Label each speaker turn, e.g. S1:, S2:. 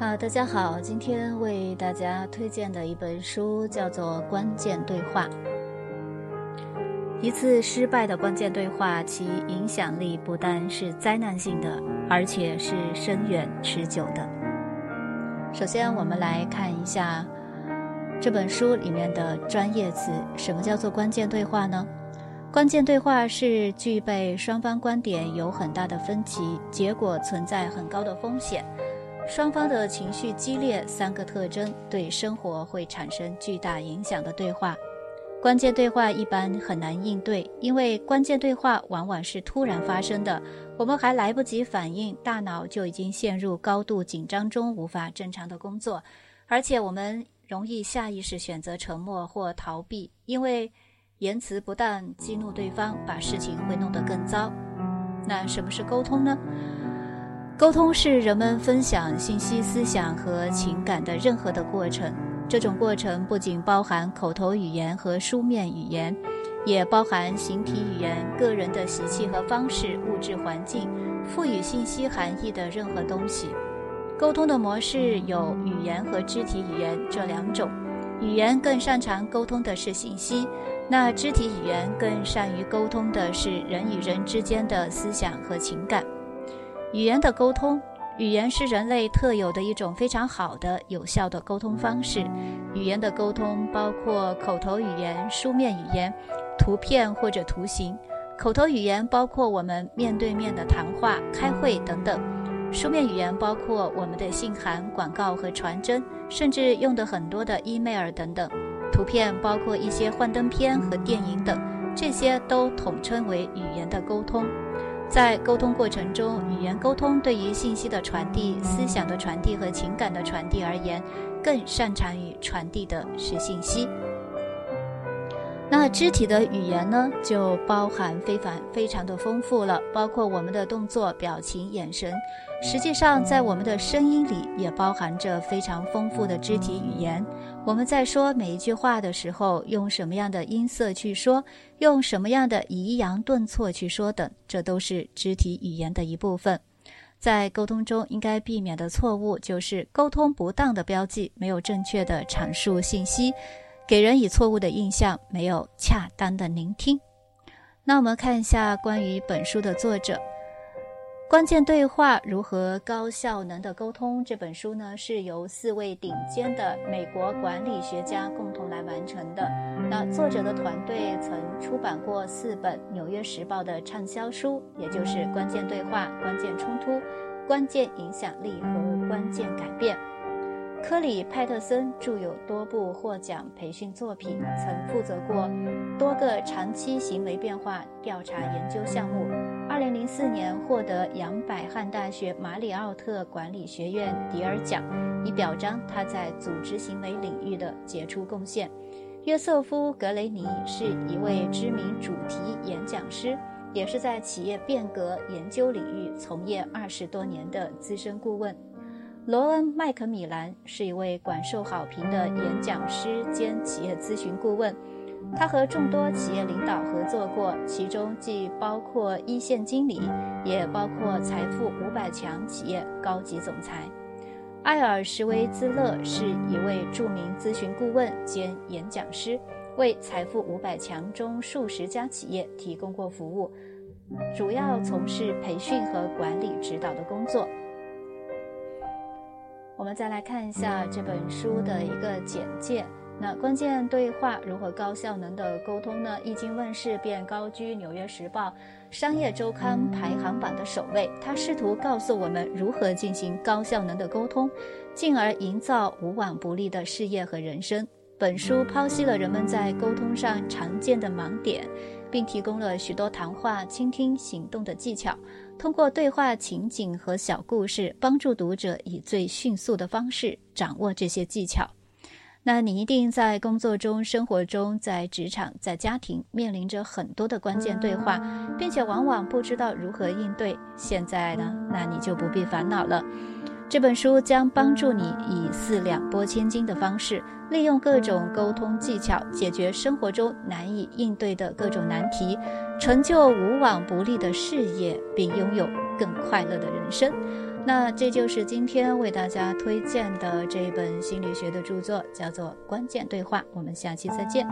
S1: 啊，大家好，今天为大家推荐的一本书叫做《关键对话》。一次失败的关键对话，其影响力不单是灾难性的，而且是深远持久的。首先，我们来看一下这本书里面的专业词。什么叫做关键对话呢？关键对话是具备双方观点有很大的分歧，结果存在很高的风险。双方的情绪激烈，三个特征对生活会产生巨大影响的对话。关键对话一般很难应对，因为关键对话往往是突然发生的，我们还来不及反应，大脑就已经陷入高度紧张中，无法正常的工作。而且我们容易下意识选择沉默或逃避，因为言辞不但激怒对方，把事情会弄得更糟。那什么是沟通呢？沟通是人们分享信息、思想和情感的任何的过程。这种过程不仅包含口头语言和书面语言，也包含形体语言、个人的习气和方式、物质环境、赋予信息含义的任何东西。沟通的模式有语言和肢体语言这两种。语言更擅长沟通的是信息，那肢体语言更善于沟通的是人与人之间的思想和情感。语言的沟通，语言是人类特有的一种非常好的、有效的沟通方式。语言的沟通包括口头语言、书面语言、图片或者图形。口头语言包括我们面对面的谈话、开会等等；书面语言包括我们的信函、广告和传真，甚至用的很多的 email 等等；图片包括一些幻灯片和电影等，这些都统称为语言的沟通。在沟通过程中，语言沟通对于信息的传递、思想的传递和情感的传递而言，更擅长于传递的是信息。那肢体的语言呢，就包含非凡、非常的丰富了，包括我们的动作、表情、眼神。实际上，在我们的声音里也包含着非常丰富的肢体语言。我们在说每一句话的时候，用什么样的音色去说，用什么样的抑扬顿挫去说等，这都是肢体语言的一部分。在沟通中，应该避免的错误就是沟通不当的标记，没有正确的阐述信息。给人以错误的印象，没有恰当的聆听。那我们看一下关于本书的作者，《关键对话：如何高效能的沟通》这本书呢，是由四位顶尖的美国管理学家共同来完成的。那作者的团队曾出版过四本《纽约时报》的畅销书，也就是《关键对话》《关键冲突》《关键影响力》和《关键改变》。科里·派特森著有多部获奖培训作品，曾负责过多个长期行为变化调查研究项目。2004年获得杨百翰大学马里奥特管理学院迪尔奖，以表彰他在组织行为领域的杰出贡献。约瑟夫·格雷尼是一位知名主题演讲师，也是在企业变革研究领域从业二十多年的资深顾问。罗恩·麦克米兰是一位广受好评的演讲师兼企业咨询顾问，他和众多企业领导合作过，其中既包括一线经理，也包括财富五百强企业高级总裁。艾尔·什维兹勒是一位著名咨询顾问兼演讲师，为财富五百强中数十家企业提供过服务，主要从事培训和管理指导的工作。我们再来看一下这本书的一个简介。那关键对话如何高效能的沟通呢？一经问世便高居《纽约时报》商业周刊排行榜的首位。他试图告诉我们如何进行高效能的沟通，进而营造无往不利的事业和人生。本书剖析了人们在沟通上常见的盲点，并提供了许多谈话、倾听、行动的技巧。通过对话情景和小故事，帮助读者以最迅速的方式掌握这些技巧。那你一定在工作中、生活中、在职场、在家庭面临着很多的关键对话，并且往往不知道如何应对。现在呢，那你就不必烦恼了。这本书将帮助你以四两拨千斤的方式，利用各种沟通技巧，解决生活中难以应对的各种难题，成就无往不利的事业，并拥有更快乐的人生。那这就是今天为大家推荐的这一本心理学的著作，叫做《关键对话》。我们下期再见。